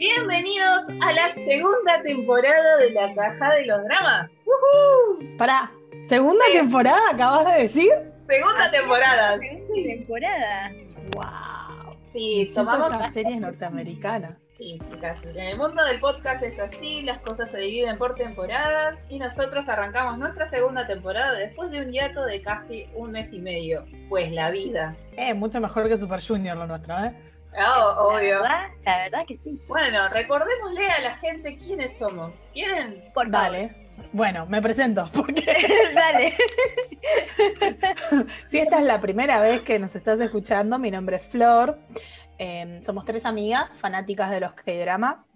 Bienvenidos a la segunda temporada de la Caja de los Dramas. Para, ¿segunda temporada acabas de decir? Segunda temporada. Segunda temporada. ¡Wow! Sí, tomamos las series norteamericanas. Sí, chicas, en el mundo del podcast es así, las cosas se dividen por temporadas y nosotros arrancamos nuestra segunda temporada después de un hiato de casi un mes y medio. Pues la vida. Eh, mucho mejor que Super Junior lo nuestro, ¿eh? Ah, obvio. La verdad, la verdad que sí. Bueno, recordémosle a la gente quiénes somos. ¿Quieren? Por favor. Dale. Bueno, me presento, porque Dale. si esta es la primera vez que nos estás escuchando, mi nombre es Flor. Eh, somos tres amigas fanáticas de los K-dramas.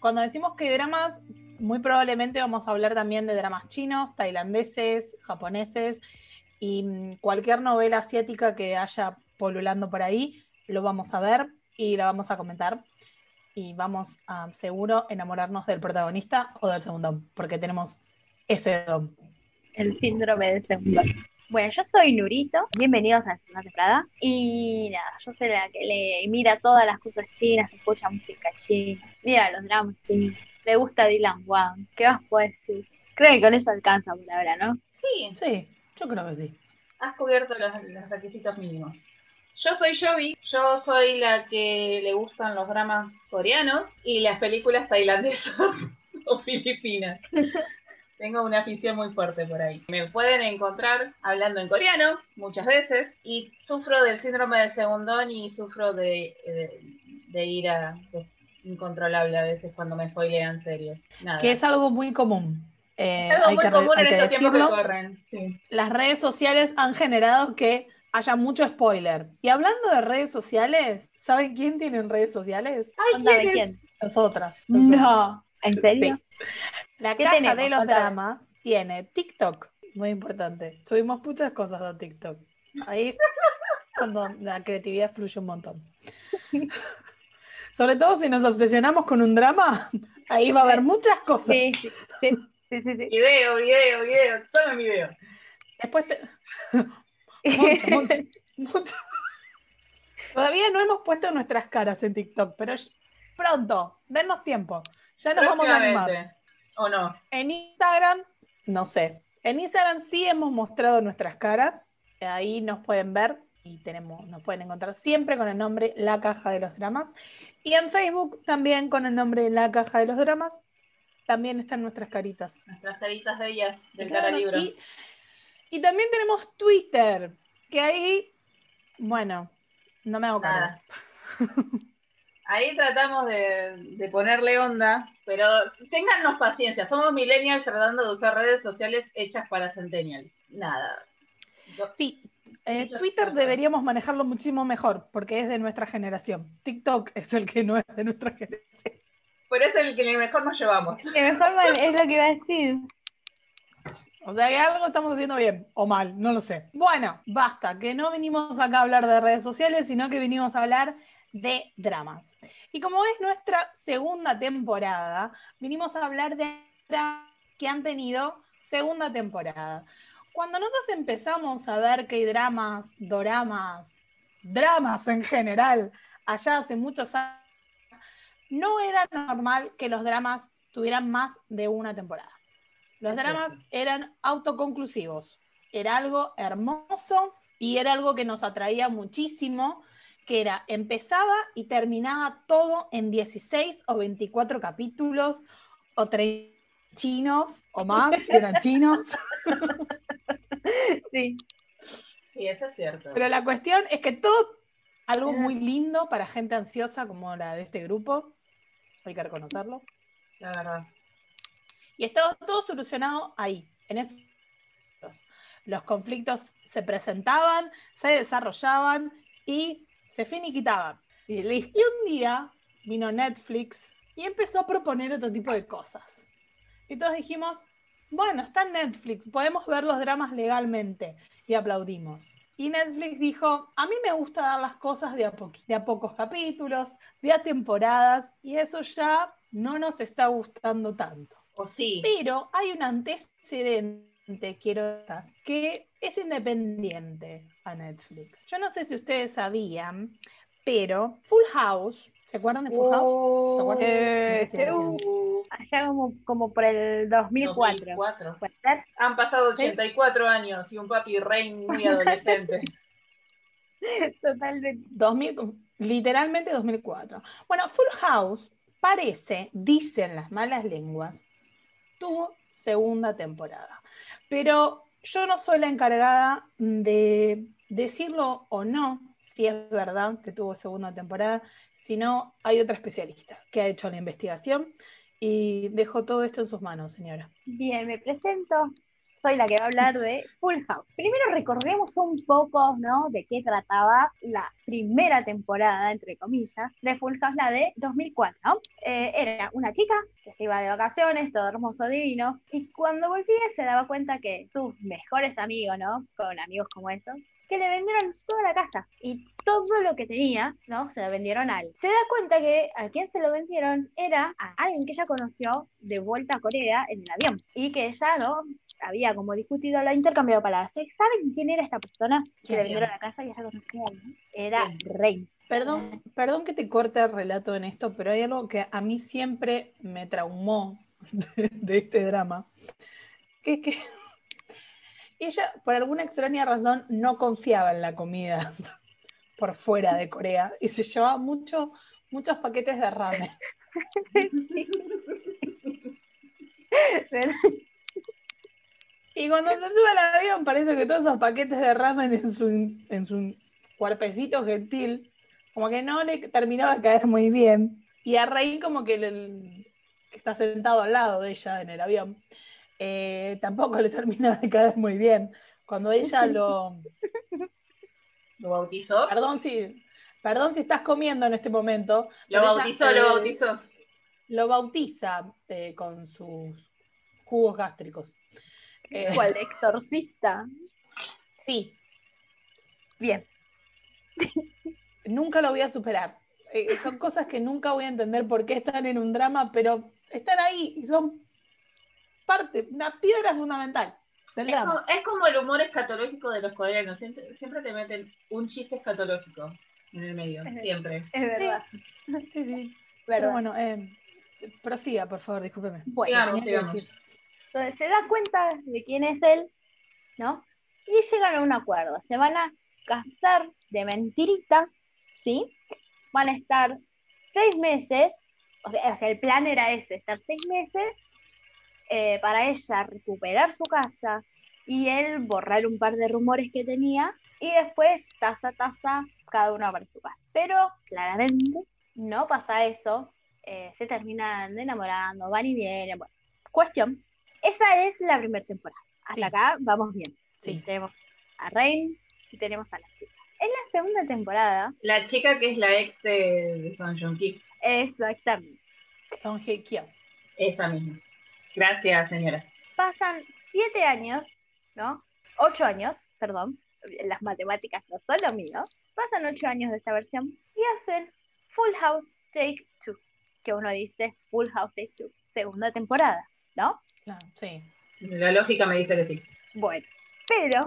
Cuando decimos K-dramas, muy probablemente vamos a hablar también de dramas chinos, tailandeses, japoneses y mm, cualquier novela asiática que haya polulando por ahí, lo vamos a ver y la vamos a comentar. Y vamos a seguro enamorarnos del protagonista o del segundo, porque tenemos ese don. El síndrome del segundo. Bueno, yo soy Nurito, bienvenidos a la segunda temporada. Y nada, yo soy la que le mira todas las cosas chinas, escucha música china, mira los dramas chinos, le gusta Dylan Wang. ¿Qué más puedo decir? Creo que con eso alcanza por ahora, ¿no? Sí, Sí, yo creo que sí. has cubierto los, los requisitos mínimos. Yo soy Jovi, yo soy la que le gustan los dramas coreanos y las películas tailandesas o filipinas. Tengo una afición muy fuerte por ahí. Me pueden encontrar hablando en coreano muchas veces y sufro del síndrome del segundón y sufro de, de, de ira incontrolable a veces cuando me spoilean series. Nada. Que es algo muy común. Eh, Es algo hay muy que, común hay en estos tiempos que corren. Sí. Las redes sociales han generado que haya mucho spoiler. Y hablando de redes sociales, ¿saben quién tiene redes sociales? Ay, ¿quién quién. Nosotras. nosotras. No. ¿En serio? La ¿Qué caja tenemos? de los Contame. dramas tiene TikTok, muy importante. Subimos muchas cosas a TikTok. Ahí cuando la creatividad fluye un montón. Sobre todo si nos obsesionamos con un drama, ahí va a haber muchas cosas. Sí, sí, sí, sí, sí, sí. Video, video, video. Toma mi video. Después te... Todavía no hemos puesto nuestras caras en TikTok, pero pronto, denos tiempo. Ya nos vamos a animar. ¿O no? En Instagram, no sé. En Instagram sí hemos mostrado nuestras caras. Ahí nos pueden ver y tenemos, nos pueden encontrar siempre con el nombre La Caja de los Dramas. Y en Facebook también con el nombre La Caja de los Dramas. También están nuestras caritas. Nuestras caritas bellas del cara libro. Y, y también tenemos Twitter, que ahí, bueno, no me hago cargo. Nada. Ahí tratamos de, de ponerle onda, pero téngannos paciencia. Somos millennials tratando de usar redes sociales hechas para centennials. Nada. Yo- Sí, eh, Twitter cosas. deberíamos manejarlo muchísimo mejor, porque es de nuestra generación. TikTok es el que no es de nuestra generación. Pero es el que mejor nos llevamos. Mejor es lo que iba a decir. O sea que algo estamos haciendo bien o mal, no lo sé. Bueno, basta, que no venimos acá a hablar de redes sociales, sino que vinimos a hablar de dramas. Y como es nuestra segunda temporada, vinimos a hablar de dramas que han tenido segunda temporada. Cuando nosotros empezamos a ver que hay dramas, doramas, dramas en general, allá hace muchos años, no era normal que los dramas tuvieran más de una temporada. Los dramas eran autoconclusivos. Era algo hermoso y era algo que nos atraía muchísimo, que era empezaba y terminaba todo en 16 o 24 capítulos o 30 chinos o más, si eran chinos. Sí. Sí, eso es cierto. Pero la cuestión es que todo, algo muy lindo para gente ansiosa como la de este grupo, hay que reconocerlo. La verdad. Y estaba todo solucionado ahí, en esos Los conflictos se presentaban, se desarrollaban y se finiquitaban. Y listo. Y un día vino Netflix y empezó a proponer otro tipo de cosas. Y todos dijimos, bueno, está en Netflix, podemos ver los dramas legalmente. Y aplaudimos. Y Netflix dijo, a mí me gusta dar las cosas de a, de a pocos capítulos, de a temporadas, y eso ya no nos está gustando tanto. O sí. Pero hay un antecedente, quiero que es independiente a Netflix. Yo no sé si ustedes sabían, pero Full House, ¿Se acuerdan de Full House? ¿Se acuerdan? Eh, No sé si la vieron. uh, allá como, como por el 2004. 2004. ¿Puede ser? Han pasado ¿Sí? 84 años y un papi rey muy adolescente. Totalmente. 2000, literalmente 2004. Bueno, Full House parece, dicen las malas lenguas, tuvo segunda temporada. Pero yo no soy la encargada de decirlo o no, si es verdad que tuvo segunda temporada, sino hay otra especialista que ha hecho la investigación y dejo todo esto en sus manos, señora. Bien, me presento. Soy la que va a hablar de Full House. Primero recordemos un poco, ¿no? De qué trataba la primera temporada, entre comillas, de Full House, la de 2004, ¿no? Eh, era una chica que se iba de vacaciones, todo hermoso, divino, y cuando volvía se daba cuenta que sus mejores amigos, ¿no? Con amigos como estos, que le vendieron toda la casa y todo lo que tenía, ¿no? Se lo vendieron a él. Se da cuenta que a quien se lo vendieron era a alguien que ella conoció de vuelta a Corea en el avión y que ella, ¿no? Había como discutido, lo intercambiado palabras. ¿Saben quién era esta persona que ¿Quién le vendieron la casa y ella conocía? Era. Rey. Perdón, perdón que te corte el relato en esto, pero hay algo que a mí siempre me traumó de, de este drama, que es que ella, por alguna extraña razón, no confiaba en la comida por fuera de Corea y se llevaba mucho, muchos paquetes de ramen. Pero- Y cuando se sube al avión parece que todos esos paquetes de ramen en su, en su cuerpecito gentil, como que no le terminaba de caer muy bien. Y a Rey como que, le- que está sentado al lado de ella en el avión, eh, tampoco le termina de caer muy bien. Cuando ella lo... ¿Lo bautizó? Perdón si, perdón si estás comiendo en este momento. Lo ella, bautizó, eh, lo bautizó. Lo bautiza eh, con sus jugos gástricos. Eh, ¿Cuál? Exorcista. sí, Bien. Nunca lo voy a superar. Eh, son cosas que nunca voy a entender por qué están en un drama, pero están ahí y son parte, una piedra fundamental del Es como, drama. es como el humor escatológico de los coreanos. Siempre, siempre te meten un chiste escatológico en el medio. Siempre. Es verdad. Sí, sí. Pero bueno, eh, prosiga, por favor, discúlpeme. Bueno, Sigamos, que sigamos. decir. Entonces se da cuenta de quién es él, ¿no? Y llegan a un acuerdo. Se van a casar de mentiritas, ¿sí? Van a estar seis meses, o sea, el plan era ese, estar seis meses eh, para ella recuperar su casa y él borrar un par de rumores que tenía y después, taza a taza, cada uno para su casa. Pero claramente no pasa eso, eh, se terminan enamorando, van y vienen. Bueno, cuestión, esa es la primera temporada. Hasta Sí. acá vamos bien. Sí. Tenemos a Rain y tenemos a la chica. En la segunda temporada, La chica que es la ex de, Son Joong Ki. exactamente, Son Hye Kyo. Esa misma. Gracias, señora. pasan siete años, ¿no? Ocho años, perdón, las matemáticas no son lo mío. Pasan ocho años de esta versión y hacen Full House Take Two, que uno dice Full House Take Two, segunda temporada, ¿no? Claro, sí. La lógica me dice que sí. Bueno, pero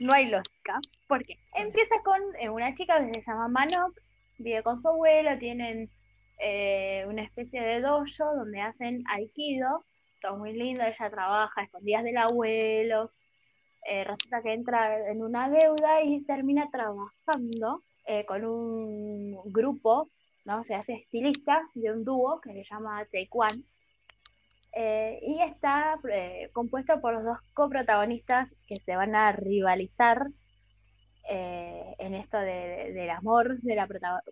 no hay lógica, porque empieza con eh, una chica que se llama Manok, vive con su abuelo, tienen eh, una especie de dojo donde hacen aikido, todo muy lindo, ella trabaja a escondidas del abuelo, eh, resulta que entra en una deuda y termina trabajando eh, con un grupo, ¿no? Se hace estilista de un dúo que se llama Taekwondo. Eh, y está eh, compuesto por los dos coprotagonistas que se van a rivalizar eh, en esto de- del amor de la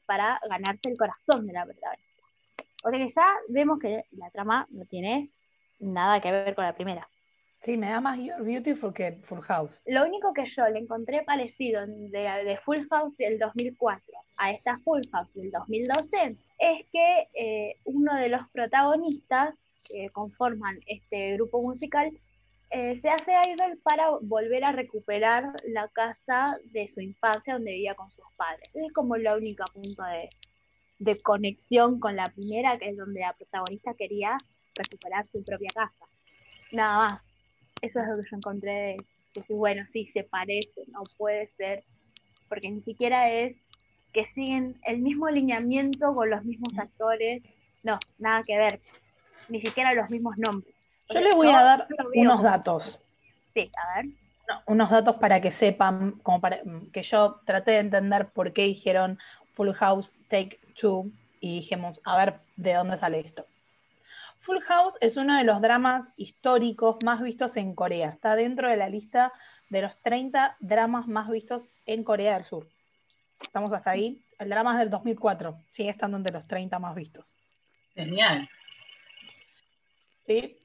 para ganarse el corazón de la protagonista. O sea que ya vemos que la trama no tiene nada que ver con la primera. Sí, me da más You're Beautiful que Full House. Lo único que yo le encontré parecido de, de Full House del 2004 a esta Full House del 2012 es que eh, uno de los protagonistas que conforman este grupo musical eh, se hace idol para volver a recuperar la casa de su infancia donde vivía con sus padres. Es como la única punto de, de conexión con la primera, que es donde la protagonista quería recuperar su propia casa. Nada más. Eso es lo que yo encontré de decir, bueno, sí, se parece, no puede ser, porque ni siquiera es que siguen el mismo alineamiento con los mismos actores. No, nada que ver. Ni siquiera los mismos nombres. Yo les voy a dar unos datos. Sí, a ver. unos datos para que sepan, como para que yo traté de entender por qué dijeron Full House Take Two y dijimos, a ver de dónde sale esto. Full House es uno de los dramas históricos más vistos en Corea. Está dentro de la lista de los 30 dramas más vistos en Corea del Sur. Estamos hasta ahí. El drama es del 2004. Sigue estando entre los 30 más vistos. Genial. ¿Sí?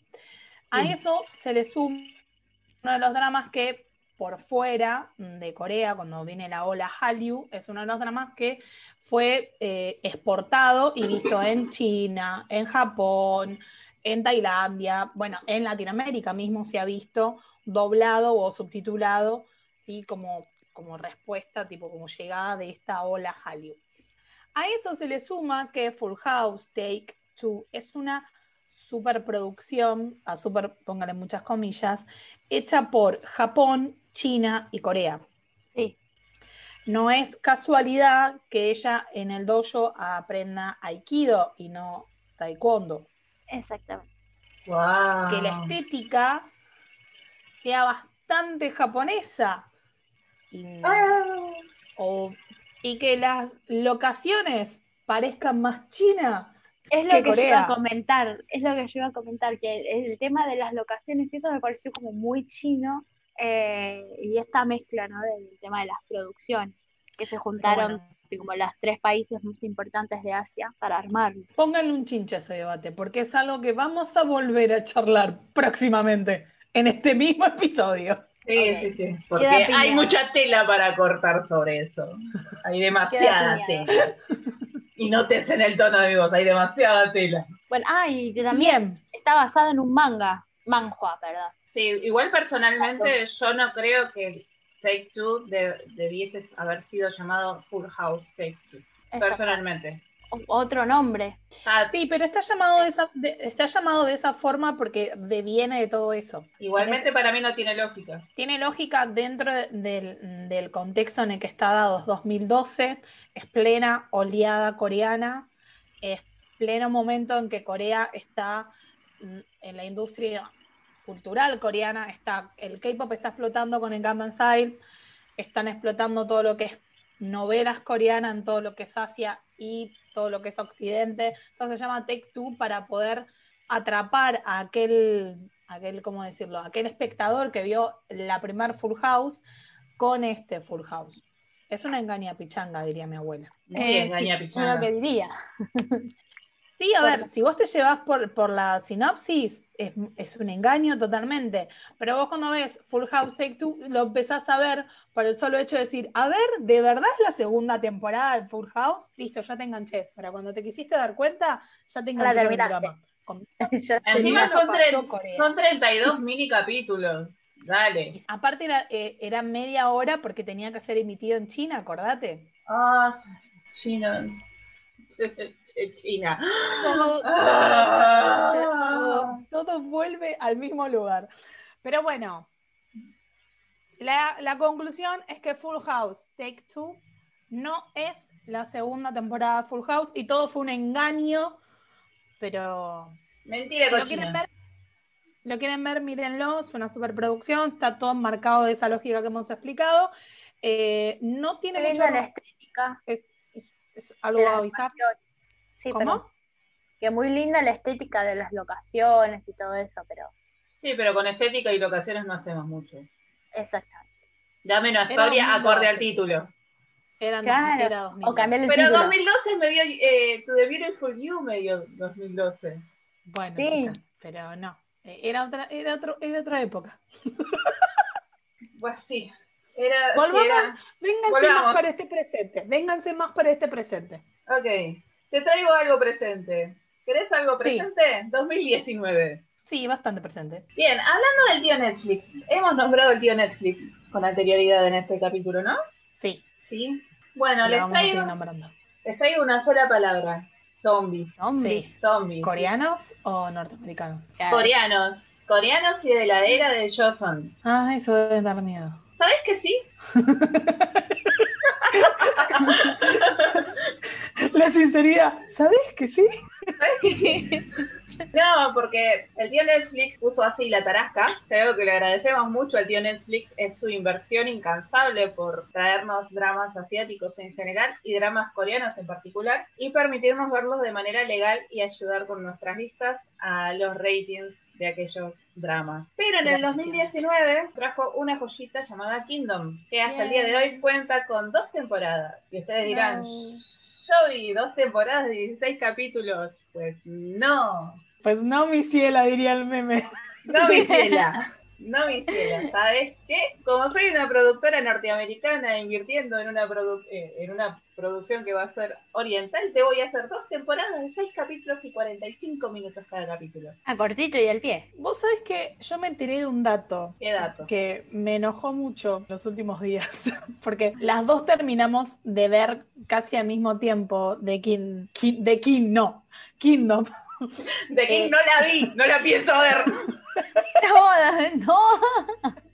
A eso se le suma uno de los dramas que por fuera de Corea, cuando viene la ola Hallyu, es uno de los dramas que fue eh, exportado y visto en China, en Japón, en Tailandia, bueno, en Latinoamérica mismo se ha visto doblado o subtitulado, ¿sí? Como, como respuesta, tipo como llegada de esta ola Hallyu. A eso se le suma que Full House Take Two es una superproducción, a super, póngale muchas comillas, hecha por Japón, China y Corea. Sí. No es casualidad que ella en el dojo aprenda aikido y no taekwondo. Exactamente. Wow. Que la estética sea bastante japonesa y, Ah. o- y que las locaciones parezcan más chinas. Es lo que que, yo iba a comentar, es lo que yo iba a comentar, que el, el tema de las locaciones, y eso me pareció como muy chino, eh, y esta mezcla, ¿no? Del tema de las producciones, que se juntaron Bueno. como los tres países más importantes de Asia para armarlo. Pónganle un chinche a ese debate, porque es algo que vamos a volver a charlar próximamente en este mismo episodio. Sí, sí, sí. Porque hay mucha tela para cortar sobre eso. Hay demasiada tela. Y no te en el tono de voz, hay demasiada tela. Bueno, ah, y que también Bien, está basado en un manga, manhua, perdón. Sí, igual personalmente yo no creo que Take Two de- debiese haber sido llamado Full House Take Two. Exacto. Personalmente. Otro nombre. Ah, sí, pero está llamado de esa, de- está llamado de esa forma porque deviene de todo eso. igualmente para mí no tiene lógica. Tiene lógica dentro de- del, del contexto en el que está dado, es 2012, es plena oleada coreana, es pleno momento en que Corea está mm, en la industria cultural coreana, está, el K-pop está explotando con el Gangnam Style, están explotando todo lo que es novelas coreanas en todo lo que es Asia y todo lo que es Occidente. Entonces se llama Take Two para poder atrapar a aquel, aquel, ¿cómo decirlo? Aquel espectador que vio la primer Full House con este Full House. Es una engaña pichanga, diría mi abuela. Muy Eh, engaña sí, pichanga. es lo que diría. Sí, a Bueno. ver, si vos te llevas por, por la sinopsis, es, es un engaño totalmente. Pero vos cuando ves Full House Take Two, lo empezás a ver por el solo hecho de decir, a ver, ¿de verdad es la segunda temporada de Full House? Listo, ya te enganché. Para cuando te quisiste dar cuenta, ya te La enganché con el drama. Con- Ya Encima son, pasó tre- Corea. son 32 mini capítulos. Dale. Aparte era, eh, era media hora porque tenía que ser emitido en China, acordate. Ah, China. China. Todo, Ah. todo- todo vuelve al mismo lugar. Pero bueno, la, la conclusión es que Full House Take Two no es la segunda temporada de Full House y todo fue un engaño, pero Mentira, si lo quieren ver, lo quieren ver, mírenlo, es una superproducción, está todo marcado de esa lógica que hemos explicado. Eh, no tiene Qué mucho, linda la estética. es, es algo a avisar. Sí, ¿Cómo? Que muy linda la estética de las locaciones y todo eso, pero Sí, pero con estética y locaciones no hacemos mucho. exactamente. Dame una Era historia 2012. acorde al título. Eran, Claro, era 2000. O cambiar el Pero título. 2012 me dio eh, To the Beautiful You me dio 2012. Bueno, Sí. chicas, pero no. Eh, Era otra, era otro, era otra época. Pues sí. Era, sí, Volvamos. era- Vénganse Volvamos. más para este presente. Vénganse más para este presente. Ok. Te traigo algo presente. ¿Querés algo Sí. presente? 2019. Sí, bastante presente. Bien, hablando del tío Netflix. Hemos nombrado al tío Netflix con anterioridad en este capítulo, ¿no? Sí, Sí. Bueno, les traigo, les traigo una sola palabra. Zombies. Zombies. Sí. Zombies. ¿Coreanos o norteamericanos? Coreanos. Coreanos y de la era de Joseon. Ah, eso debe dar miedo. ¿Sabes que sí? La sinceridad, ¿sabes que sí? No, porque el tío Netflix puso así la tarasca. Creo que le agradecemos mucho al tío Netflix. Es su inversión incansable por traernos dramas asiáticos en general y dramas coreanos en particular y permitirnos verlos de manera legal y ayudar con nuestras vistas a los ratings de aquellos dramas. Pero en el 2019 trajo una joyita llamada Kingdom, que hasta el día de hoy cuenta con dos temporadas. Y ustedes dirán, yo vi dos temporadas de 16 capítulos. Pues no. Pues no, mi ciela, diría el meme. No, mi ciela. No, mi ciela. ¿Sabes qué? Como soy una productora norteamericana invirtiendo en una, eh, en una producción que va a ser oriental, te voy a hacer dos temporadas de 6 capítulos y 45 minutos cada capítulo. A cortito y al pie. Vos sabés que yo me enteré de un dato. ¿Qué dato? Que me enojó mucho los últimos días. Porque las dos terminamos de ver casi al mismo tiempo de King, de King, no, Kingdom. De King no la vi, no la pienso ver. No.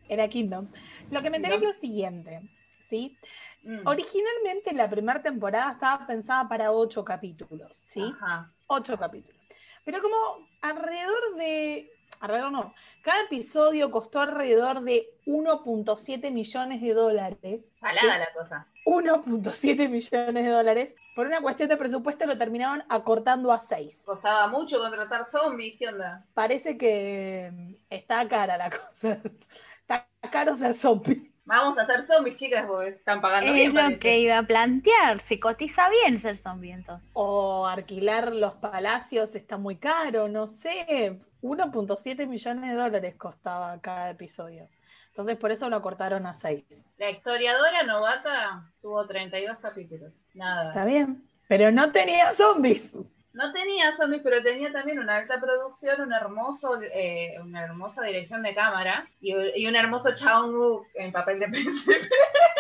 Era Kingdom. Lo que me enteré es lo siguiente, ¿sí? Mm. Originalmente la primera temporada estaba pensada para ocho capítulos, ¿sí? Ajá. Ocho capítulos. Pero como alrededor de, alrededor no, cada episodio costó alrededor de 1.7 millones de dólares. Salada la cosa. 1.7 millones de dólares. Por una cuestión de presupuesto lo terminaron acortando a 6. Costaba mucho contratar zombies, ¿qué onda? Parece que está cara la cosa. Está caro ser zombie. Vamos a ser zombies, chicas, porque están pagando bien. Es lo que iba a plantear. Se cotiza bien ser zombie entonces. O alquilar los palacios está muy caro, no sé. 1.7 millones de dólares costaba cada episodio. Entonces por eso lo cortaron a 6. La historiadora novata tuvo 32 capítulos. Nada. Está bien. Pero no tenía zombies. No tenía zombies, pero tenía también una alta producción, un hermoso, eh, una hermosa dirección de cámara y, un hermoso Chaung en papel de príncipe.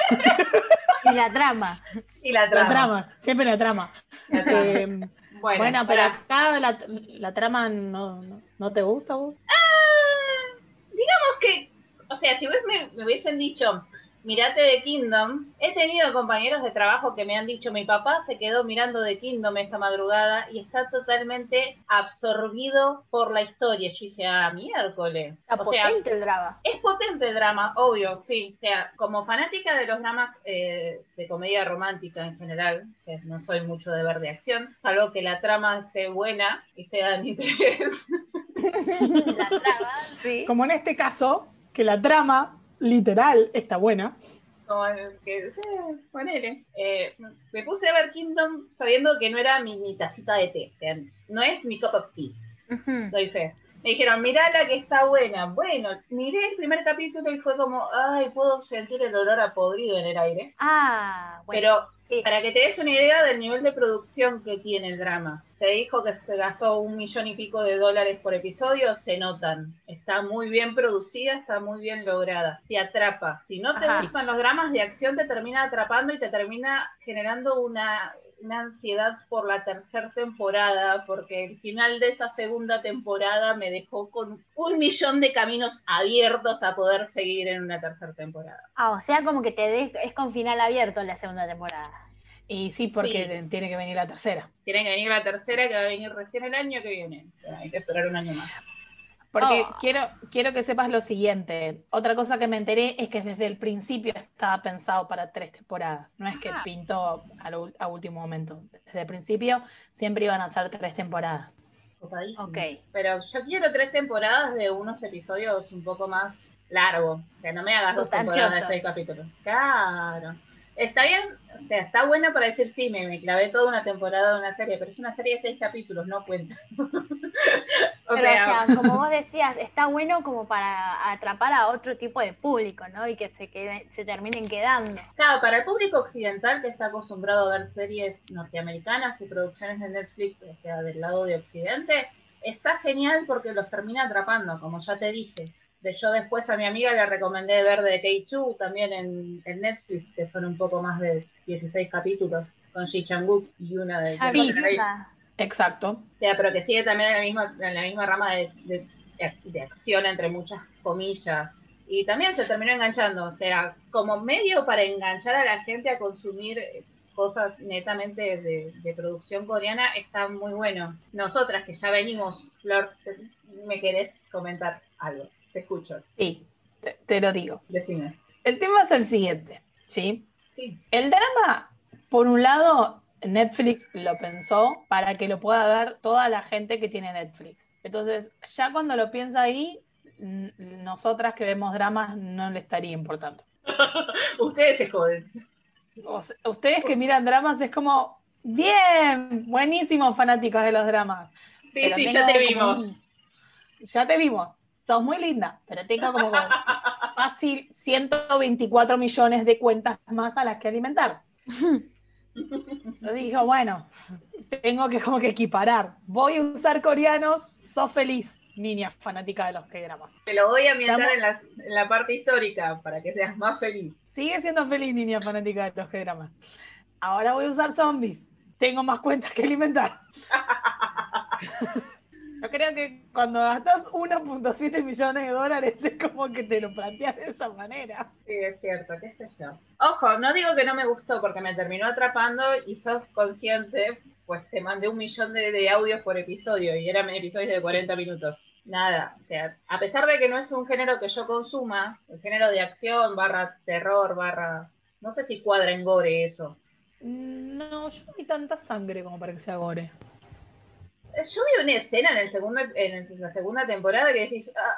y la trama. Y la trama. La trama, siempre la trama. Eh, bueno, pero acá la, trama no, no, te gusta vos. Ah, digamos que, o sea, si vos me hubiesen dicho, mirate de Kingdom. He tenido compañeros de trabajo que me han dicho, mi papá se quedó mirando de Kingdom esta madrugada y está totalmente absorbido por la historia. Yo dije, ah, miércoles. Está potente el drama. Es potente el drama, obvio, sí. O sea, como fanática de los dramas eh, de comedia romántica en general, que no soy mucho de ver de acción, salvo que la trama esté buena y sea de interés. la trama, sí. Como en este caso, que la trama literal está buena. Como que, sí, ponele. Eh, me puse a ver Kingdom sabiendo que no era mi, tacita de té. no es mi cup of tea. Doy fe. Me dijeron, la que está buena. Bueno, miré el primer capítulo y fue como, ay, puedo sentir el olor a podrido en el aire. Ah, bueno. Pero para que te des una idea del nivel de producción que tiene el drama. Se dijo que se gastó un millón y pico de dólares por episodio, se notan. Está muy bien producida, está muy bien lograda. Te atrapa. Si no te gustan los dramas de acción, te termina atrapando y te termina generando una, una ansiedad por la tercera temporada, porque el final de esa segunda temporada me dejó con un millón de caminos abiertos a poder seguir en una tercera temporada. Ah, o sea, como que te es con final abierto en la segunda temporada. Y sí, porque tiene que venir la tercera. Tiene que venir la tercera, que va a venir recién el año que viene. Hay que esperar un año más. Porque oh. quiero, quiero que sepas lo siguiente. Otra cosa que me enteré es que desde el principio estaba pensado para tres temporadas. No es que ah. pintó a, último momento. Desde el principio siempre iban a ser tres temporadas. Ok. Pero yo quiero tres temporadas de unos episodios un poco más largos. Que no me hagas dos temporadas de seis capítulos. Claro. Está bien, o sea, está buena para decir sí, me, me, clavé toda una temporada de una serie, pero es una serie de seis capítulos, no cuenta. o, sea, como vos decías, está bueno como para atrapar a otro tipo de público, ¿no? Y que se quede, se terminen quedando. Claro, para el público occidental que está acostumbrado a ver series norteamericanas y producciones de Netflix, o sea, del lado de Occidente, está genial porque los termina atrapando, como ya te dije de yo después a mi amiga le recomendé ver de Keichu también en, Netflix, que son un poco más de 16 capítulos, con Ji Chang-wook y una de... Sí, exacto. O sea, pero que sigue también en la misma, en la misma rama de, de, acción, entre muchas comillas, y también se terminó enganchando, o sea, como medio para enganchar a la gente a consumir cosas netamente de, producción coreana, está muy bueno. Nosotras que ya venimos, Flor, ¿me querés comentar algo? Te escucho. Sí, te, lo digo. Decime. El tema es el siguiente, ¿sí? Sí. El drama, por un lado, Netflix lo pensó para que lo pueda ver toda la gente que tiene Netflix. Entonces, ya cuando lo piensa ahí, nosotras que vemos dramas no le estaría importando. Ustedes se joden. ustedes que miran dramas es como, bien, buenísimos fanáticos de los dramas. Sí, sí, ya te vimos. ya te vimos. Sos muy linda, pero tengo como fácil 124 millones de cuentas más a las que alimentar. Lo dijo, bueno, tengo que como que equiparar. Voy a usar coreanos, sos feliz, niña fanática de los que dramas. Te lo voy a ambientar en la, en la, parte histórica para que seas más feliz. Sigue siendo feliz, niña fanática de los que dramas. Ahora voy a usar zombies. Tengo más cuentas que alimentar. Yo creo que cuando gastas 1.7 millones de dólares es como que te lo planteas de esa manera. Sí, es cierto, qué sé yo. Ojo, no digo que no me gustó porque me terminó atrapando y sos consciente, pues te mandé un millón de, audios por episodio y eran episodios de 40 minutos. Nada, o sea, a pesar de que no es un género que yo consuma, el género de acción, barra terror, barra... No sé si cuadra en gore eso. No, yo no vi tanta sangre como para que sea gore. Yo vi una escena en, el segundo, en la segunda temporada que decís, ah,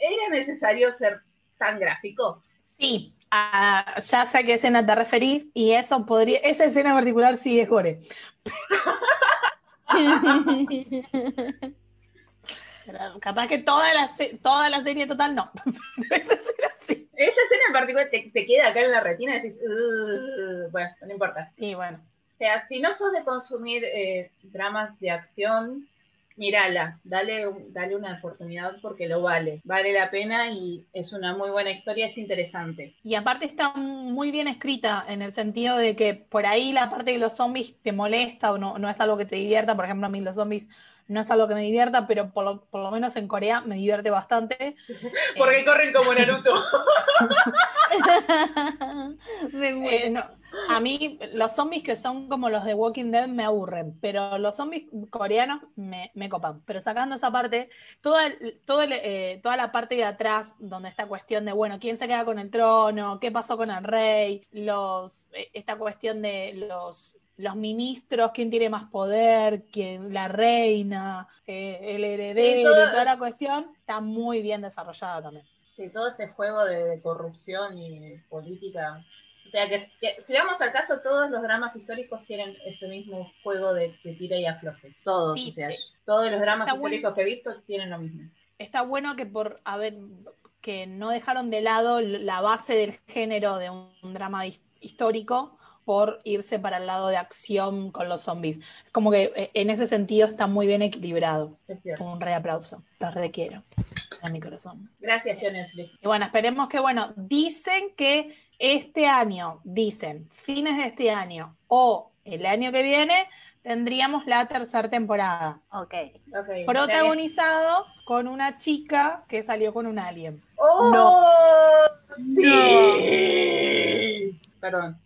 ¿era necesario ser tan gráfico? Sí, ah, ya sé a qué escena te referís y eso podría, esa escena en particular sí es gore. capaz que toda la, toda la serie total no. esa escena sí. Esa escena en particular te, queda acá en la retina y decís, bueno, no importa. Sí, bueno. O sea, si no sos de consumir eh, dramas de acción, mírala, dale, dale una oportunidad porque lo vale, vale la pena y es una muy buena historia, es interesante. Y aparte está muy bien escrita en el sentido de que por ahí la parte de los zombies te molesta o no, no es algo que te divierta, por ejemplo a mí los zombies no es algo que me divierta, pero por lo, por lo menos en Corea me divierte bastante. Porque corren como Naruto. me eh, a mí los zombies que son como los de Walking Dead me aburren, pero los zombies coreanos me, copan. Pero sacando esa parte, toda, eh, toda la parte de atrás, donde esta cuestión de, bueno, ¿quién se queda con el trono? ¿Qué pasó con el rey? Los, eh, esta cuestión de los los ministros, quién tiene más poder, quién, la reina, eh, el heredero, toda la cuestión, está muy bien desarrollada también. Sí, todo ese juego de, corrupción y política. O sea, que, si vamos al caso, todos los dramas históricos tienen ese mismo juego de, tira y afloje. Todos. o sea, todos los dramas históricos que he visto tienen lo mismo. Está bueno que por haber que no dejaron de lado la base del género de un drama histórico por irse para el lado de acción con los zombies. Como que eh, en ese sentido está muy bien equilibrado. Un re aplauso. Lo requiero a mi corazón. Gracias, Netflix. Y bueno, esperemos que, bueno, dicen que este año, dicen, fines de este año o el año que viene, tendríamos la tercera temporada. Ok. okay. Protagonizado con una chica que salió con un alien. ¡Oh! No. Sí. Perdón.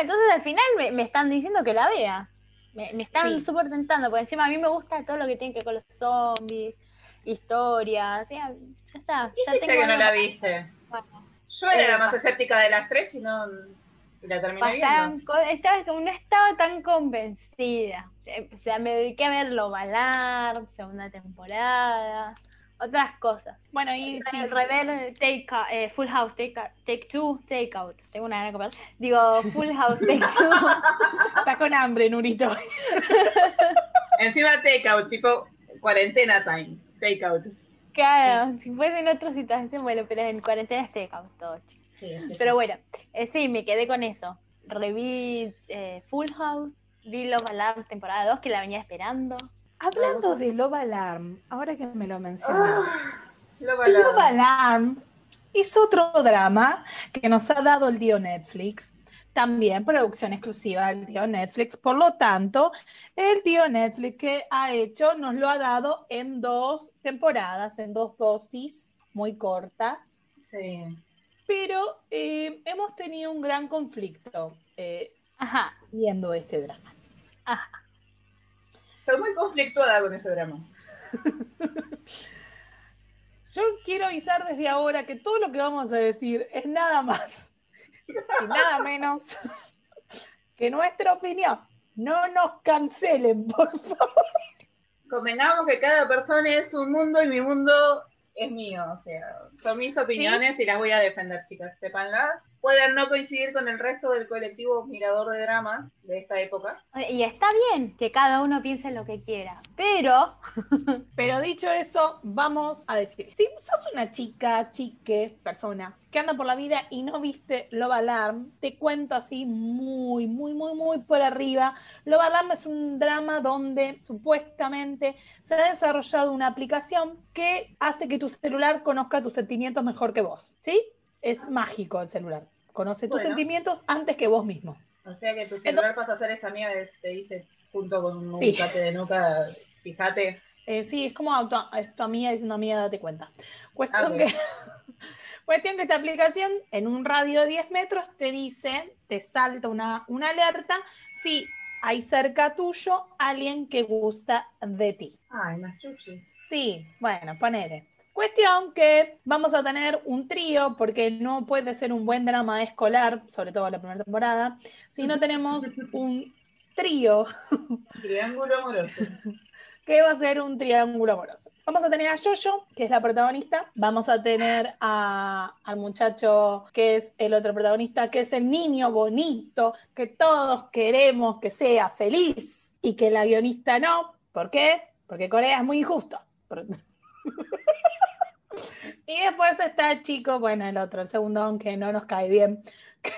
Entonces al final me, están diciendo que la vea. Me, están súper tentando, porque encima a mí me gusta todo lo que tiene que ver con los zombies, historias, ya, ya está. Ya que no la viste? Yo era la más escéptica de las tres y no la terminé viendo. Estaba, no estaba tan convencida. O sea, me dediqué a verlo balar, segunda temporada otras cosas. Bueno, y sí. Rever, take, eh, Full House, take, take Two, Take Out. Tengo una gana de comer. Digo, Full House, Take Two. Estás con hambre, Nurito. Encima Take Out, tipo cuarentena time, Take Out. Claro, si fuese en otra situación, bueno, pero en cuarentena es Take Out todo, sí, Pero bueno, eh, sí, me quedé con eso. Reví eh, Full House, vi Los Alarm temporada 2, que la venía esperando. Hablando de Love Alarm, ahora que me lo mencionas, ah, Love, Alarm. es otro drama que nos ha dado el tío Netflix. También producción exclusiva del tío Netflix. Por lo tanto, el tío Netflix que ha hecho nos lo ha dado en dos temporadas, en dos dosis muy cortas. Sí. Pero eh, hemos tenido un gran conflicto eh, Ajá, viendo este drama. ajá. Estoy muy conflictuada con ese drama. Yo quiero avisar desde ahora que todo lo que vamos a decir es nada más y nada menos que nuestra opinión. No nos cancelen, por favor. Convengamos que cada persona es un mundo y mi mundo es mío. O sea, son mis opiniones y las voy a defender, chicas. Sépanlas. Pueden no coincidir con el resto del colectivo mirador de dramas de esta época. Y está bien que cada uno piense lo que quiera, pero Pero dicho eso, vamos a decir, si sos una chica, chique, persona, que anda por la vida y no viste Love Alarm, te cuento así muy, muy, muy, muy por arriba. Love Alarm es un drama donde supuestamente se ha desarrollado una aplicación que hace que tu celular conozca tus sentimientos mejor que vos, ¿sí? Es mágico el celular. Conoce tus sentimientos antes que vos mismo. O sea que tu celular pasa a ser esa amiga que te dice junto con un Sí. de nuca, fíjate. Eh, sí, es como auto, es tu amiga diciendo amiga, date cuenta. Cuestión, Ah, que, cuestión que esta aplicación en un radio de 10 metros te dice, te salta una, una alerta si hay cerca tuyo alguien que gusta de ti. Ay, más chuchi. Sí, bueno, ponele. Cuestión que vamos a tener un trío, porque no puede ser un buen drama escolar, sobre todo la primera temporada, si no tenemos un trío Triángulo amoroso. que va a ser un triángulo amoroso. Vamos a tener a Jojo, que es la protagonista. Vamos a tener a- al muchacho, que es el otro protagonista, que es el niño bonito, que todos queremos que sea feliz y que la guionista no. ¿Por qué? Porque Corea es muy injusto. Y después está el chico, bueno, el otro, el segundo, aunque no nos cae bien.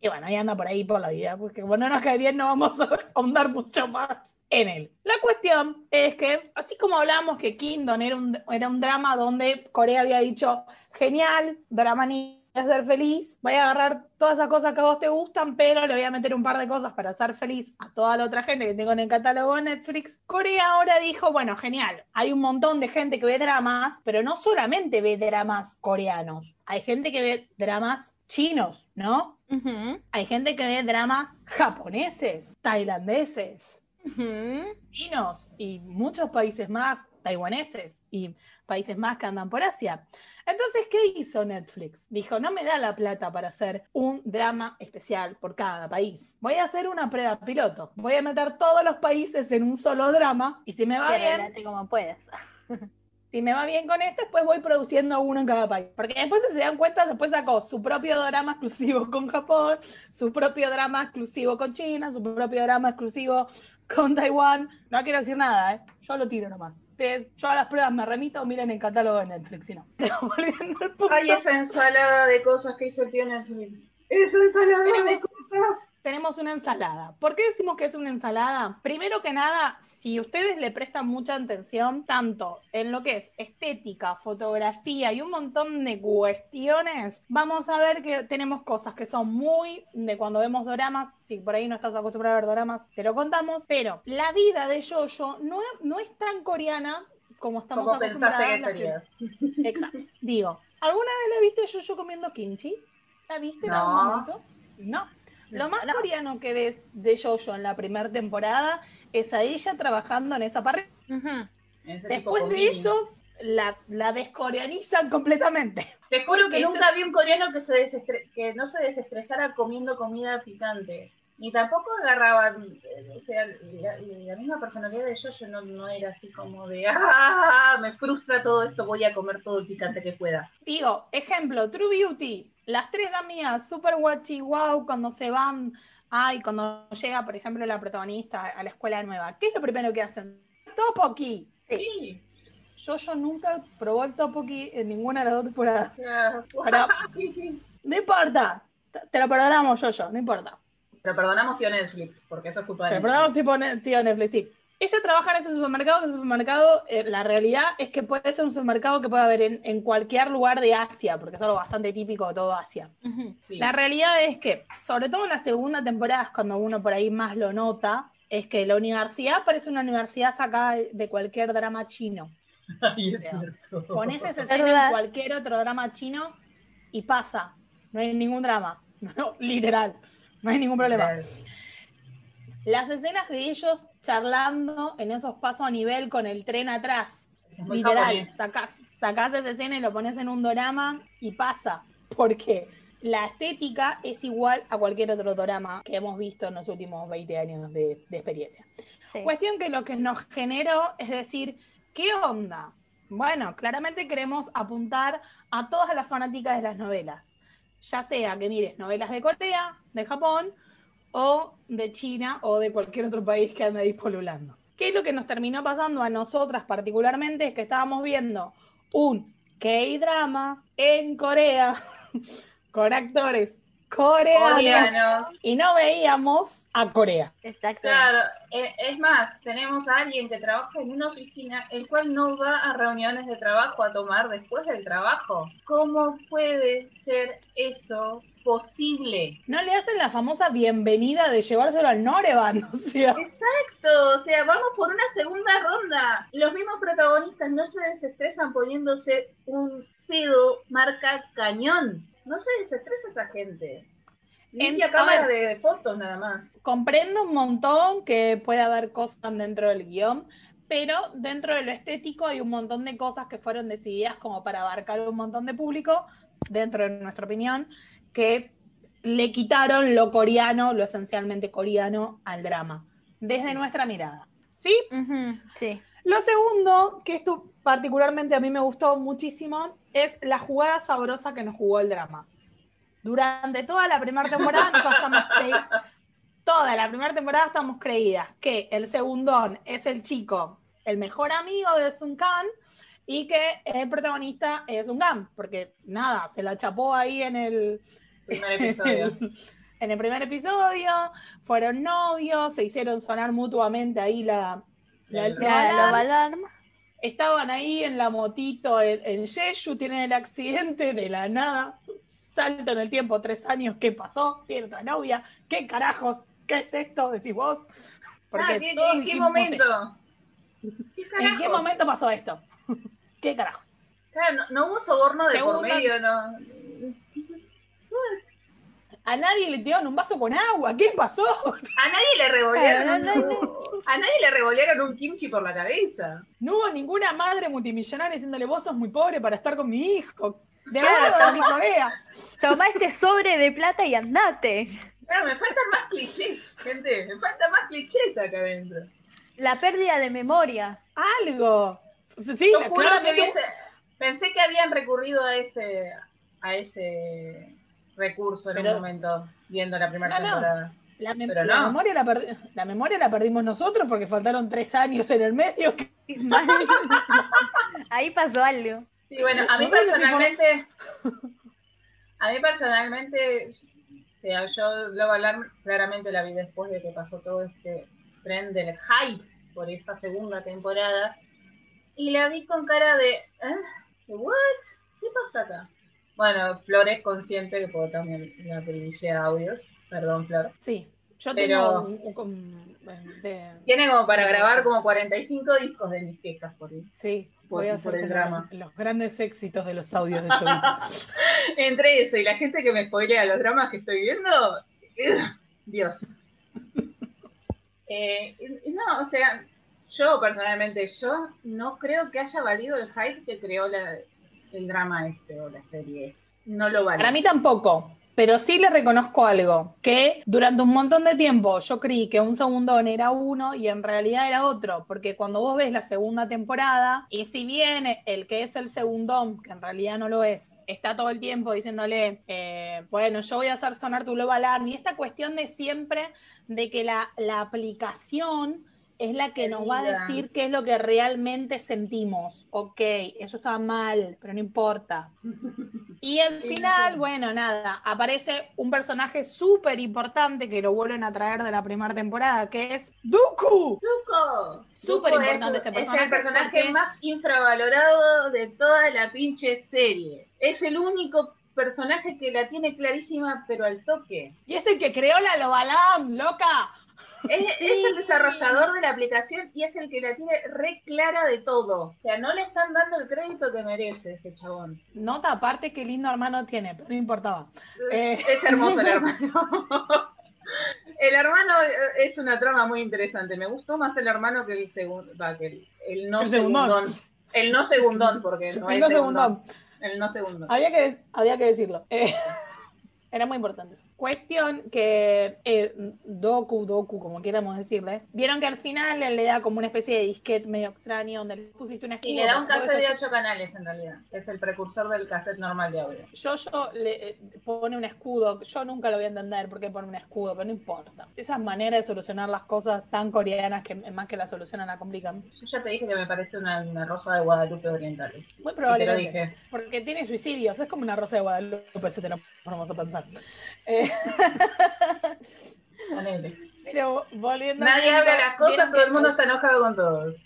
Y bueno, ahí anda por ahí por la vida, porque como no nos cae bien, no vamos a ahondar mucho más en él. La cuestión es que, así como hablamos que Kingdom era un, era un drama donde Corea había dicho, genial, drama ni ser feliz, voy a agarrar todas esas cosas que a vos te gustan, pero le voy a meter un par de cosas para hacer feliz a toda la otra gente que tengo en el catálogo de Netflix. Corea ahora dijo, bueno, genial, hay un montón de gente que ve dramas, pero no solamente ve dramas coreanos, hay gente que ve dramas chinos, ¿no? Hay gente que ve dramas japoneses, tailandeses, ujú. chinos y muchos países más, taiwaneses y países más que andan por Asia. Entonces, ¿qué hizo Netflix? Dijo, no me da la plata para hacer un drama especial por cada país. Voy a hacer una prueba piloto. Voy a meter todos los países en un solo drama y si me va bien, como puedas. si me va bien con esto, después voy produciendo uno en cada país. Porque después, si se dan cuenta, después sacó su propio drama exclusivo con Japón, su propio drama exclusivo con China, su propio drama exclusivo con Taiwán. No quiero decir nada, ¿eh? Yo lo tiro nomás. Te- yo a las pruebas me remito, miren el catálogo de Netflix, si no. Ay, esa ensalada de cosas que hizo el tío Netflix. Esa ensalada de cosas. Tenemos una ensalada. ¿Por qué decimos que es una ensalada? Primero que nada, si ustedes le prestan mucha atención, tanto en lo que es estética, fotografía y un montón de cuestiones, vamos a ver que tenemos cosas que son muy de cuando vemos doramas. Si por ahí no estás acostumbrado a ver doramas, te lo contamos. Pero la vida de Jojo no, no es tan coreana como estamos Como acostumbrados. que. Exacto. Digo, ¿alguna vez la viste Jojo comiendo kimchi? ¿La viste en No. algún momento? No. Lo más No. coreano que ves de Jojo en la primera temporada es a ella trabajando en esa parrilla. Ese tipo Después de eso, la, la descoreanizan completamente. Te juro que nunca vi un coreano que, se desestre- que no se desestresara comiendo comida picante. Ni tampoco agarraban, eh, o sea, la, la misma personalidad de Jojo no, no era así como de, ah, me frustra todo esto, voy a comer todo el picante que pueda. Digo, ejemplo, True Beauty. Las tres amigas, super guachi, wow, cuando se van, ay, cuando llega, por ejemplo, la protagonista a la escuela nueva, ¿qué es lo primero que hacen? Topoki. Sí. Jojo nunca probó el topoki en ninguna de las dos temporadas. Pero- No importa. Te- lo perdonamos, Jojo, no importa. Pero perdonamos tío Netflix, porque eso es culpa de lo perdonamos, tipo, ne- tío Netflix, sí. Ella trabaja en ese supermercado, que ese supermercado, eh, la realidad es que puede ser un supermercado que puede haber en, en cualquier lugar de Asia, porque es algo bastante típico de todo Asia. Sí. La realidad es que, sobre todo en la segunda temporada, es cuando uno por ahí más lo nota, es que la universidad parece una universidad sacada de- cualquier drama chino. Ay, es O sea, cierto. Pones esa escena ¿Verdad? en cualquier otro drama chino y pasa. No hay ningún drama. No, literal. No hay ningún problema. Las escenas de ellos charlando en esos pasos a nivel con el tren atrás. Literal, sacás, sacás esa escena y lo pones en un drama y pasa. Porque la estética es igual a cualquier otro drama que hemos visto en los últimos 20 años de, de experiencia. Sí. Cuestión que lo que nos generó es decir, ¿qué onda? Bueno, claramente queremos apuntar a todas las fanáticas de las novelas, ya sea que mires novelas de Corea, de Japón, o de China, o de cualquier otro país que ande ahí polulando. ¿Qué es lo que nos terminó pasando a nosotras particularmente? Es que estábamos viendo un K-drama en Corea, con actores coreanos, Coreanos. y no veíamos a Corea. Exacto. Claro, eh, es más, tenemos a alguien que trabaja en una oficina, el cual no va a reuniones de trabajo a tomar después del trabajo. ¿Cómo puede ser eso posible? No le hacen la famosa bienvenida de llevárselo al Norevan, o sea, Exacto, o sea, vamos por una segunda ronda. Los mismos protagonistas no se desestresan poniéndose un pedo marca cañón. No se desestresa esa gente. Limpia En- cámara de, fotos nada más. comprendo un montón que puede haber cosas dentro del guion, pero dentro de lo estético hay un montón de cosas que fueron decididas como para abarcar un montón de público, dentro de nuestra opinión, que le quitaron lo coreano, lo esencialmente coreano, al drama, desde nuestra mirada. ¿Sí? Sí. Lo segundo, que esto particularmente a mí me gustó muchísimo, es la jugada sabrosa que nos jugó el drama. Durante toda la primera temporada, nosotros estamos toda la primera temporada estamos creídas que el segundón es el chico, el mejor amigo de Sun Kang, y que el protagonista es Sun Kang, porque nada, se la chapó ahí en el, Primer episodio. en el primer episodio, fueron novios, se hicieron sonar mutuamente ahí la, la, La la- La, la- la alarma. Estaban ahí en la motito en, en Jeju, tienen el accidente de la nada, salto en el tiempo, tres años, ¿qué pasó? Tiene otra novia, ¿qué carajos? ¿Qué es esto? Decís vos. Porque Ah, ¿qué- todos ¿En qué momento? ¿Qué ¿En qué momento pasó esto? ¿Qué carajos? Claro, no, no hubo soborno de por Segunda- medio, no. A nadie le tiraron un vaso con agua, ¿qué pasó? A nadie le un, a nadie le revolearon un kimchi por la cabeza. No hubo ninguna madre multimillonaria diciéndole vos sos muy pobre para estar con mi hijo. De Claro, toma. Toma este sobre de plata y andate. Claro, me faltan más clichés, gente. Me faltan más clichés acá adentro. La pérdida de memoria. Algo. Sí, Yo juro que claramente hubiese- pensé que habían recurrido a ese a ese recurso en Pero- un momento, viendo la primera No, no. temporada. La, Pero la no. memoria la, la memoria la perdimos nosotros porque faltaron tres años en el medio. que-. Ahí pasó algo. Sí, bueno, a mí personalmente, a mí personalmente, o sea, yo Love Alarm claramente la vi después de que pasó todo este tren del hype por esa segunda temporada y la vi con cara de, ¿eh? ¿What? ¿Qué pasa acá? Bueno, Flor es consciente que puedo también la privilegié audios, perdón Flor. Sí, yo Pero- tengo un, un- de- Tiene como para grabar como 45 discos de mis quejas por ahí. sí, por- voy a por hacer el drama. los grandes éxitos de los audios de Jovita. Entre eso y la gente que me spoilea los dramas que estoy viendo, Dios. Eh, no, o sea, yo personalmente, yo no creo que haya valido el hype que creó la- el drama este o la serie. No lo vale. Para mí tampoco, pero sí le reconozco algo, que durante un montón de tiempo yo creí que un segundón era uno y en realidad era otro, porque cuando vos ves la segunda temporada, y si bien el que es el segundón, que en realidad no lo es, está todo el tiempo diciéndole, eh, bueno, yo voy a hacer sonar tu Global Arm, y esta cuestión de siempre de que la, la aplicación es la que nos va a decir qué es lo que realmente sentimos. Ok, eso está mal, pero no importa. Y al final, bueno, nada, aparece un personaje súper importante que lo vuelven a traer de la primera temporada, que es Dooku. Zuko. Súper importante es, este Es personaje el personaje porque- más infravalorado de toda la pinche serie. Es el único personaje que la tiene clarísima, pero al toque. Y es el que creó la Lobalam, loca. Es, es el desarrollador de la aplicación y es el que la tiene re clara de todo. O sea, no le están dando el crédito que merece ese chabón. Nota aparte qué lindo hermano tiene, pero no importaba. Eh. Es hermoso el hermano. El hermano eh, es una trama muy interesante. Me gustó más el hermano que el segundo, que el, el no El segundón. segundón. El no segundón, porque no El es no segundón. segundón. El no segundón. Había que, había que decirlo. Eh, era muy importante. Cuestión que eh, Doku, Doku, como quieramos decirle, vieron que al final él le da como una especie de disquete medio extraño donde le pusiste una Y le da un cassette de ocho canales en realidad. Es el precursor del cassette normal de audio. Yo, yo le eh, pone un escudo, yo nunca lo voy a entender por qué pone un escudo, pero no importa. Esas maneras de solucionar las cosas tan coreanas que más que la solucionan la complican. Yo ya te dije que me parece una, una rosa de Guadalupe orientales. Muy probablemente. Porque tiene suicidios, es como una rosa de Guadalupe, si te lo ponemos a pensar. Eh, pero volviendo Nadie habla las cosas, todo el mundo está enojado con todos.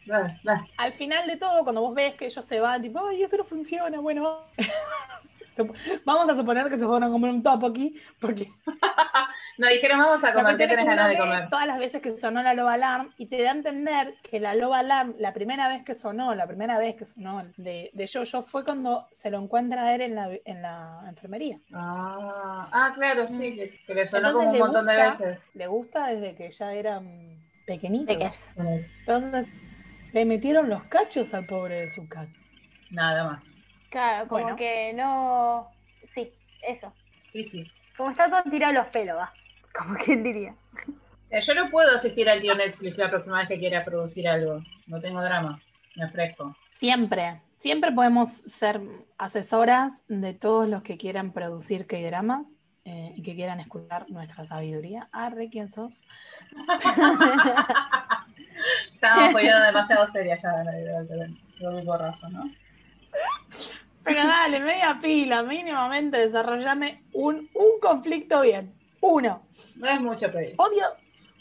Al final de todo, cuando vos ves que ellos se van, tipo, ay, esto no funciona, bueno. Vamos a suponer que se fueron a comer un topo aquí, porque No, dijeron vamos a comer, ¿qué tenés ganas de comer? todas las veces que sonó la Loba Alarm y te da a entender que la Loba Alarm, la primera vez que sonó, la primera vez que sonó de, de Jojo fue cuando se lo encuentra a él en la, en la enfermería. Ah, ah, claro, sí, que, que le sonó Entonces como un le montón de gusta- veces. Le gusta desde que ya. ¿De qué? Entonces le metieron los cachos al pobre de su cat. Nada más. Claro, como Bueno. que no. Sí, eso. Sí, sí. Como está todo tirado los pelos, va. Como quien diría. Eh, Yo no puedo asistir al tío Netflix la próxima vez que quiera producir algo. No tengo drama. Me ofrezco. Siempre, siempre podemos ser asesoras de todos los que quieran producir K-dramas eh, y que quieran escuchar nuestra sabiduría. Arre, ¿quién sos? Estábamos poniendo demasiado seria ya la del del borrazo, ¿no? Pero dale, media pila, mínimamente desarrollame un, un conflicto bien. Uno. No es mucho pedir. Odio,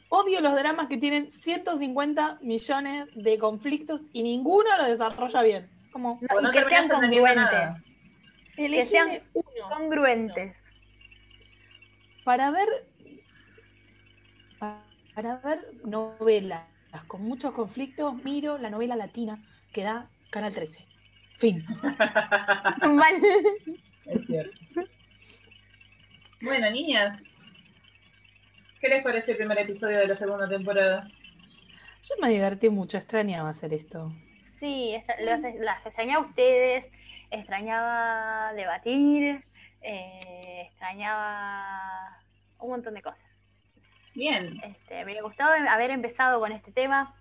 odio los dramas que tienen 150 millones de conflictos y ninguno lo desarrolla bien. Como, No, que sean congruentes. elegime sean uno. Congruentes. para ver para ver novelas con muchos conflictos, miro la novela latina que da Canal 13. Fin. Mal. Es cierto. Bueno, niñas. ¿Qué les parece el primer episodio de la segunda temporada? Yo me divertí mucho, extrañaba hacer esto. Sí, los- las extrañaba a ustedes, extrañaba debatir, eh, extrañaba un montón de cosas. Bien. Este, me gustó haber empezado con este tema.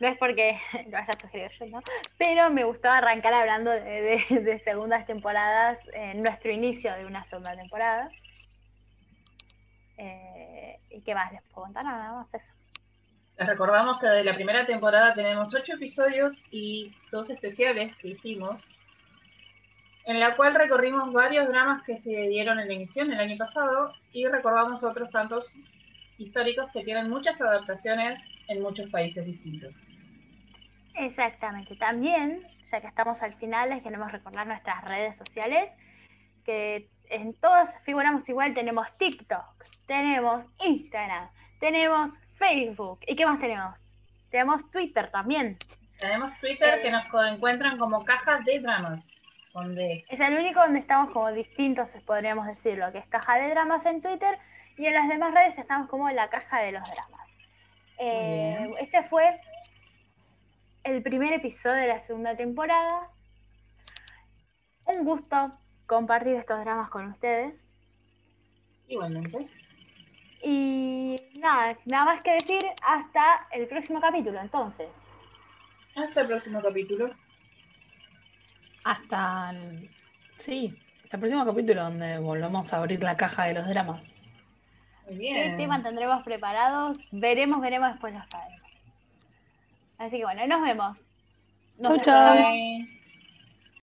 No es porque lo haya sugerido yo, ¿no? Pero me gustó arrancar hablando de, de- segundas temporadas, en nuestro inicio de una segunda temporada. Eh, ¿Y qué más les puedo contar? Nada más eso. Les recordamos que de la primera temporada tenemos ocho episodios y dos especiales que hicimos, en la cual recorrimos varios dramas que se dieron en la emisión el año pasado y recordamos otros tantos históricos que tienen muchas adaptaciones en muchos países distintos. Exactamente. También, ya que estamos al final, les queremos recordar nuestras redes sociales, que en todas figuramos igual. Tenemos TikTok, tenemos Instagram, tenemos Facebook. ¿Y qué más tenemos? Tenemos Twitter también. Tenemos Twitter que nos encuentran como caja de dramas, con D. Es el único donde estamos como distintos, podríamos decirlo, que es Caja de Dramas en Twitter y en las demás redes estamos como la Caja de los Dramas. Eh, este fue el primer episodio de la segunda temporada. Un gusto compartir estos dramas con ustedes. Igualmente. Y nada, nada más que decir hasta el próximo capítulo, entonces. Hasta el próximo capítulo. Hasta el, sí, hasta el próximo capítulo donde volvamos a abrir la caja de los dramas. Muy ¿Qué bien. tema tendremos preparados? Veremos, veremos, después lo sabremos. Así que bueno, nos vemos. Nos Chau, chau.